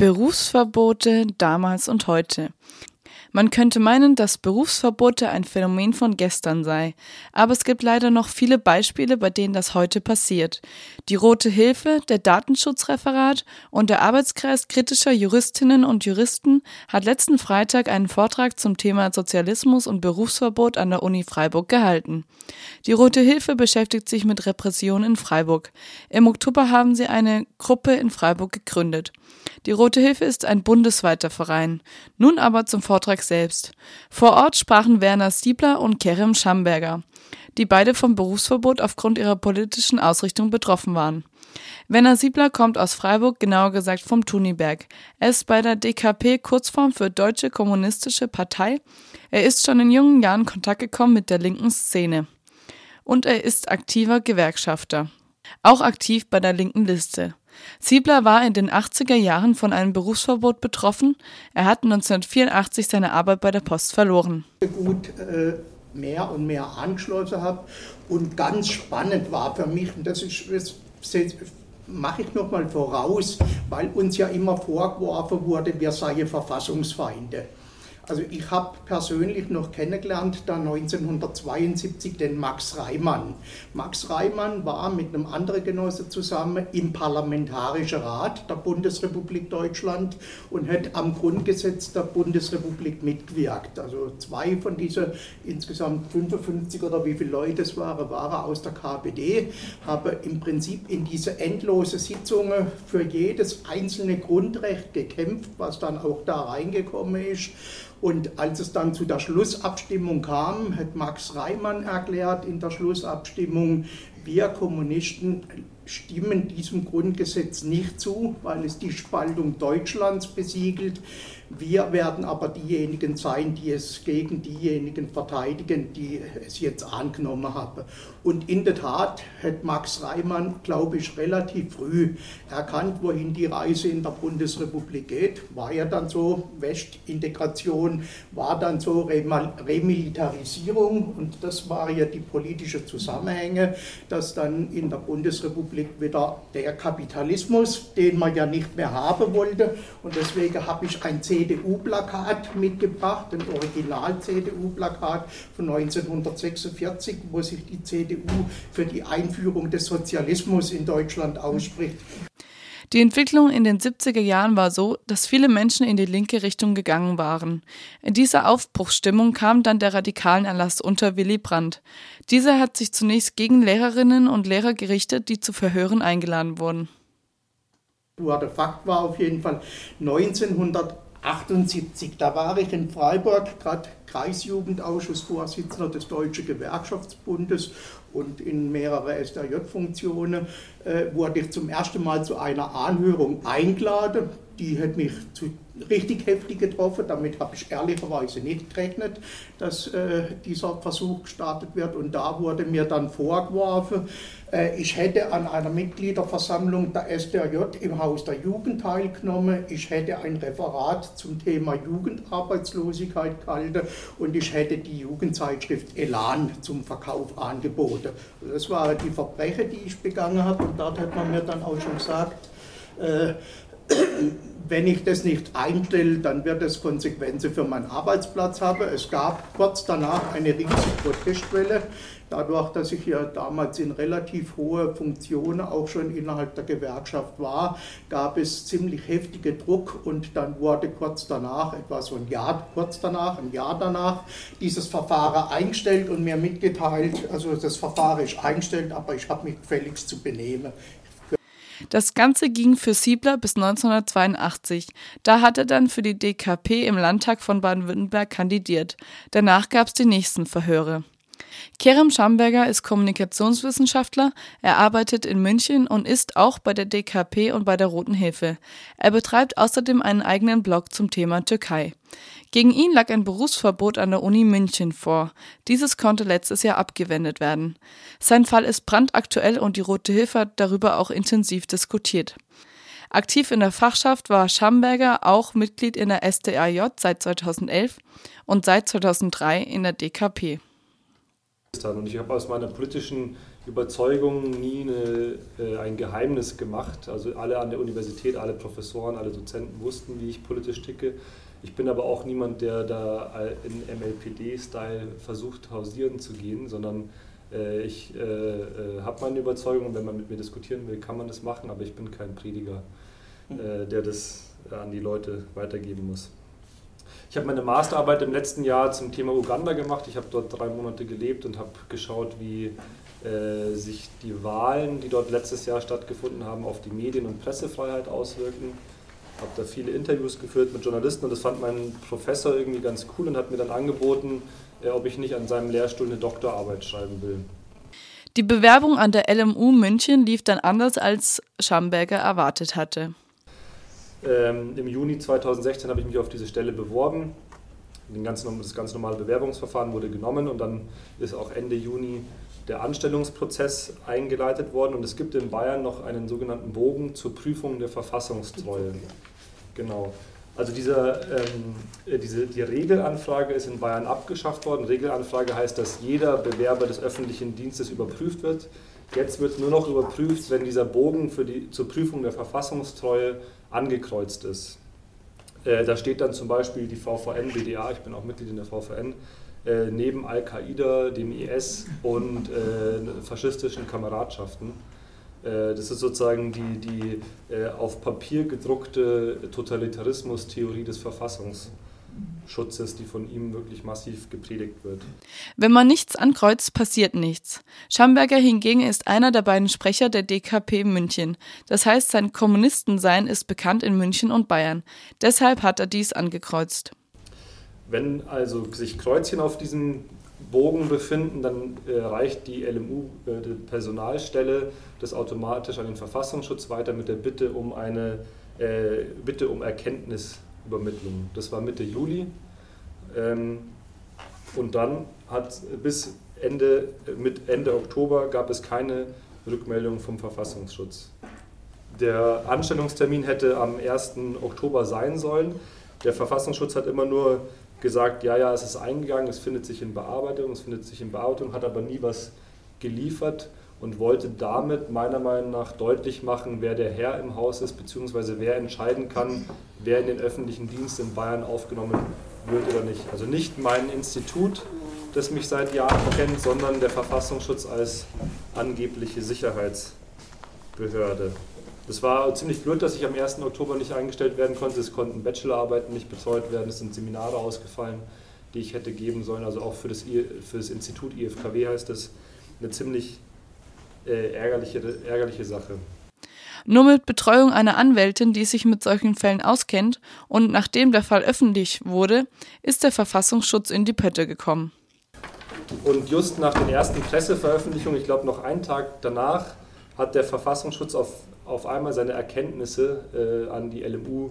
Berufsverbote damals und heute. Man könnte meinen, dass Berufsverbote ein Phänomen von gestern sei, aber es gibt leider noch viele Beispiele, bei denen das heute passiert. Die Rote Hilfe, der Datenschutzreferat und der Arbeitskreis kritischer Juristinnen und Juristen hat letzten Freitag einen Vortrag zum Thema Sozialismus und Berufsverbot an der Uni Freiburg gehalten. Die Rote Hilfe beschäftigt sich mit Repression in Freiburg. Im Oktober haben sie eine Gruppe in Freiburg gegründet. Die Rote Hilfe ist ein bundesweiter Verein. Nun aber zum Vortrag selbst. Vor Ort sprachen Werner Stiebler und Kerem Schamberger, die beide vom Berufsverbot aufgrund ihrer politischen Ausrichtung betroffen waren. Werner Siebler kommt aus Freiburg, genauer gesagt vom Tuniberg. Er ist bei der DKP Kurzform für Deutsche Kommunistische Partei. Er ist schon in jungen Jahren in Kontakt gekommen mit der linken Szene. Und er ist aktiver Gewerkschafter. Auch aktiv bei der linken Liste. Siebler war in den 80er Jahren von einem Berufsverbot betroffen. Er hat 1984 seine Arbeit bei der Post verloren. Gut äh, mehr und mehr angeschlossen habe und ganz spannend war für mich, und das ist, das mache ich nochmal voraus, weil uns ja immer vorgeworfen wurde, wir seien Verfassungsfeinde. Also ich habe persönlich noch kennengelernt, da 1972 den Max Reimann. Max Reimann war mit einem anderen Genosse zusammen im Parlamentarischen Rat der Bundesrepublik Deutschland und hat am Grundgesetz der Bundesrepublik mitgewirkt. Also zwei von diesen insgesamt 55 oder wie viele Leute es waren, waren aus der KPD, haben im Prinzip in diese endlose Sitzungen für jedes einzelne Grundrecht gekämpft, was dann auch da reingekommen ist. Und als es dann zu der Schlussabstimmung kam, hat Max Reimann erklärt in der Schlussabstimmung, wir Kommunisten stimmen diesem Grundgesetz nicht zu, weil es die Spaltung Deutschlands besiegelt. Wir werden aber diejenigen sein, die es gegen diejenigen verteidigen, die es jetzt angenommen haben. Und in der Tat hat Max Reimann, glaube ich, relativ früh erkannt, wohin die Reise in der Bundesrepublik geht. War ja dann so, Westintegration war dann so Remilitarisierung und das war ja die politische Zusammenhänge, dass dann in der Bundesrepublik wieder der Kapitalismus, den man ja nicht mehr haben wollte und deswegen habe ich ein CDU-Plakat mitgebracht, ein Original-CDU-Plakat von 1946, wo sich die CDU für die Einführung des Sozialismus in Deutschland ausspricht. Die Entwicklung in den 70er Jahren war so, dass viele Menschen in die linke Richtung gegangen waren. In dieser Aufbruchsstimmung kam dann der radikalen Erlass unter Willy Brandt. Dieser hat sich zunächst gegen Lehrerinnen und Lehrer gerichtet, die zu Verhören eingeladen wurden. Der Fakt war auf jeden Fall 1900 78, da war ich in Freiburg, gerade Kreisjugendausschussvorsitzender des Deutschen Gewerkschaftsbundes und in mehrere SDJ-Funktionen äh, wurde ich zum ersten Mal zu einer Anhörung eingeladen. Die hat mich zu, richtig heftig getroffen. Damit habe ich ehrlicherweise nicht gerechnet, dass äh, dieser Versuch gestartet wird. Und da wurde mir dann vorgeworfen, äh, ich hätte an einer Mitgliederversammlung der SDRJ im Haus der Jugend teilgenommen. Ich hätte ein Referat zum Thema Jugendarbeitslosigkeit gehalten und ich hätte die Jugendzeitschrift Elan zum Verkauf angeboten. Das waren die Verbrechen, die ich begangen habe und dort hat man mir dann auch schon gesagt, äh, wenn ich das nicht einstelle, dann wird es Konsequenzen für meinen Arbeitsplatz haben. Es gab kurz danach eine riesige Protestwelle. Dadurch, dass ich ja damals in relativ hohe Funktionen auch schon innerhalb der Gewerkschaft war, gab es ziemlich heftige Druck und dann wurde kurz danach, etwa so ein Jahr kurz danach, ein Jahr danach, dieses Verfahren eingestellt und mir mitgeteilt, also das Verfahren ist eingestellt, aber ich habe mich gefälligst zu benehmen. Das Ganze ging für Siebler bis 1982. Da hat er dann für die DKP im Landtag von Baden-Württemberg kandidiert. Danach gab es die nächsten Verhöre. Kerem Schamberger ist Kommunikationswissenschaftler, er arbeitet in München und ist auch bei der DKP und bei der Roten Hilfe. Er betreibt außerdem einen eigenen Blog zum Thema Türkei. Gegen ihn lag ein Berufsverbot an der Uni München vor. Dieses konnte letztes Jahr abgewendet werden. Sein Fall ist brandaktuell und die Rote Hilfe hat darüber auch intensiv diskutiert. Aktiv in der Fachschaft war Schamberger auch Mitglied in der SDAJ seit 2011 und seit 2003 in der DKP. Und ich habe aus meiner politischen Überzeugung nie eine, äh, ein Geheimnis gemacht. Also alle an der Universität, alle Professoren, alle Dozenten wussten, wie ich politisch ticke. Ich bin aber auch niemand, der da in MLPD-Style versucht, hausieren zu gehen, sondern äh, ich äh, äh, habe meine Überzeugung und wenn man mit mir diskutieren will, kann man das machen, aber ich bin kein Prediger, äh, der das an die Leute weitergeben muss. Ich habe meine Masterarbeit im letzten Jahr zum Thema Uganda gemacht. Ich habe dort drei Monate gelebt und habe geschaut, wie äh, sich die Wahlen, die dort letztes Jahr stattgefunden haben, auf die Medien- und Pressefreiheit auswirken. Ich habe da viele Interviews geführt mit Journalisten und das fand mein Professor irgendwie ganz cool und hat mir dann angeboten, äh, ob ich nicht an seinem Lehrstuhl eine Doktorarbeit schreiben will. Die Bewerbung an der LMU München lief dann anders, als Schamberger erwartet hatte. Ähm, Im Juni 2016 habe ich mich auf diese Stelle beworben. Ganzen, das ganz normale Bewerbungsverfahren wurde genommen und dann ist auch Ende Juni der Anstellungsprozess eingeleitet worden und es gibt in Bayern noch einen sogenannten Bogen zur Prüfung der Verfassungstreue. Genau. Also dieser, ähm, äh, diese, die Regelanfrage ist in Bayern abgeschafft worden. Regelanfrage heißt, dass jeder Bewerber des öffentlichen Dienstes überprüft wird. Jetzt wird nur noch überprüft, wenn dieser Bogen für die, zur Prüfung der Verfassungstreue angekreuzt ist. Äh, da steht dann zum Beispiel die VVN, BDA, ich bin auch Mitglied in der VVN, äh, neben Al-Qaida, dem IS und äh, faschistischen Kameradschaften. Äh, das ist sozusagen die, die äh, auf Papier gedruckte Totalitarismus-Theorie des Verfassungs. Schutzes, die von ihm wirklich massiv gepredigt wird. Wenn man nichts ankreuzt, passiert nichts. Schamberger hingegen ist einer der beiden Sprecher der DKP München. Das heißt, sein Kommunistensein ist bekannt in München und Bayern. Deshalb hat er dies angekreuzt. Wenn also sich Kreuzchen auf diesem Bogen befinden, dann äh, reicht die LMU, äh, das automatisch an den Verfassungsschutz weiter mit der Bitte um eine äh, Bitte um Erkenntnis Übermittlung. Das war Mitte Juli. Ähm, und dann hat bis Ende, mit Ende Oktober gab es keine Rückmeldung vom Verfassungsschutz. Der Anstellungstermin hätte am 1. Oktober sein sollen. Der Verfassungsschutz hat immer nur gesagt, ja, ja, es ist eingegangen, es findet sich in Bearbeitung, es findet sich in Bearbeitung, hat aber nie was geliefert und wollte damit meiner Meinung nach deutlich machen, wer der Herr im Haus ist, beziehungsweise wer entscheiden kann, wer in den öffentlichen Dienst in Bayern aufgenommen wird oder nicht. Also nicht mein Institut, das mich seit Jahren kennt, sondern der Verfassungsschutz als angebliche Sicherheitsbehörde. Das war ziemlich blöd, dass ich am 1. Oktober nicht eingestellt werden konnte. Es konnten Bachelorarbeiten nicht betreut werden, es sind Seminare ausgefallen, die ich hätte geben sollen. Also auch für das, für das Institut IFKW heißt das eine ziemlich äh, ärgerliche, ärgerliche Sache. Nur mit Betreuung einer Anwältin, die sich mit solchen Fällen auskennt, und nachdem der Fall öffentlich wurde, ist der Verfassungsschutz in die Pötte gekommen. Und just nach den ersten Presseveröffentlichungen, ich glaube noch einen Tag danach, hat der Verfassungsschutz auf, auf einmal seine Erkenntnisse äh, an die LMU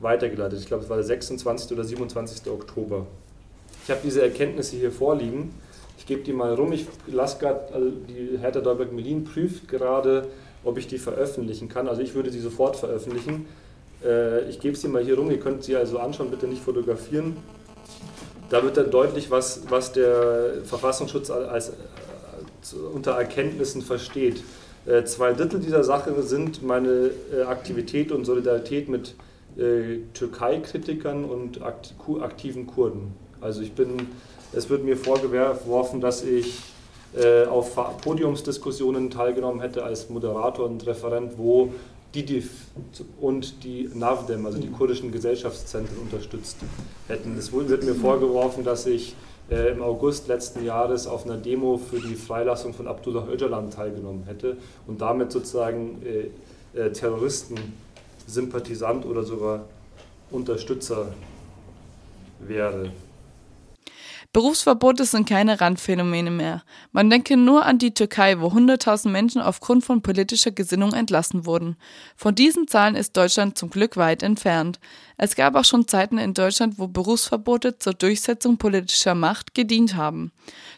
weitergeleitet. Ich glaube, es war der 26. oder 27. Oktober. Ich habe diese Erkenntnisse hier vorliegen. Ich gebe die mal rum. Ich lasse gerade, also die Hertha Dolberg-Melin prüft gerade, ob ich die veröffentlichen kann. Also ich würde sie sofort veröffentlichen. Äh, ich gebe sie mal hier rum. Ihr könnt sie also anschauen, bitte nicht fotografieren. Da wird dann deutlich, was, was der Verfassungsschutz als, als äh, unter Erkenntnissen versteht. Äh, zwei Drittel dieser Sache sind meine Aktivität und Solidarität mit Türkei-Kritikern und aktiven Kurden. Also ich bin es wird mir vorgeworfen, dass ich äh, auf Podiumsdiskussionen teilgenommen hätte als Moderator und Referent, wo DIDIF und die NAVDEM, also die kurdischen Gesellschaftszentren, unterstützt hätten. Es wird mir vorgeworfen, dass ich äh, im August letzten Jahres auf einer Demo für die Freilassung von Abdullah Öcalan teilgenommen hätte und damit sozusagen äh, äh, Terroristen, Sympathisant oder sogar Unterstützer wäre. Berufsverbote sind keine Randphänomene mehr. Man denke nur an die Türkei, wo 100.000 Menschen aufgrund von politischer Gesinnung entlassen wurden. Von diesen Zahlen ist Deutschland zum Glück weit entfernt. Es gab auch schon Zeiten in Deutschland, wo Berufsverbote zur Durchsetzung politischer Macht gedient haben.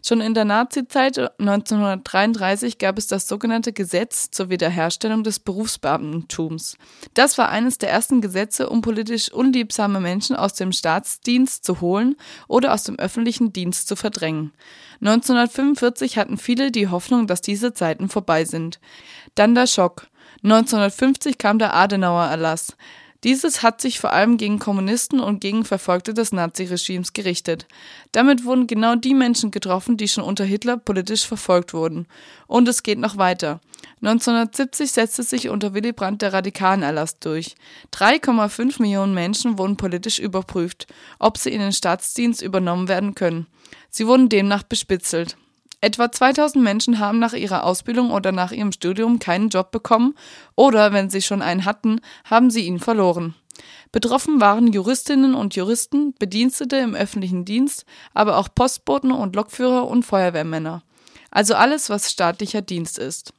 Schon in der Nazizeit 1933 gab es das sogenannte Gesetz zur Wiederherstellung des Berufsbeamtentums. Das war eines der ersten Gesetze, um politisch unliebsame Menschen aus dem Staatsdienst zu holen oder aus dem öffentlichen Dienst zu verdrängen. 1945 hatten viele die Hoffnung, dass diese Zeiten vorbei sind. Dann der Schock. 1950 kam der Adenauer-Erlass. Dieses hat sich vor allem gegen Kommunisten und gegen Verfolgte des Naziregimes gerichtet. Damit wurden genau die Menschen getroffen, die schon unter Hitler politisch verfolgt wurden. Und es geht noch weiter. 1970 setzte sich unter Willy Brandt der Radikalenerlass durch. 3,5 Millionen Menschen wurden politisch überprüft, ob sie in den Staatsdienst übernommen werden können. Sie wurden demnach bespitzelt. Etwa 2000 Menschen haben nach ihrer Ausbildung oder nach ihrem Studium keinen Job bekommen oder, wenn sie schon einen hatten, haben sie ihn verloren. Betroffen waren Juristinnen und Juristen, Bedienstete im öffentlichen Dienst, aber auch Postboten und Lokführer und Feuerwehrmänner. Also alles, was staatlicher Dienst ist.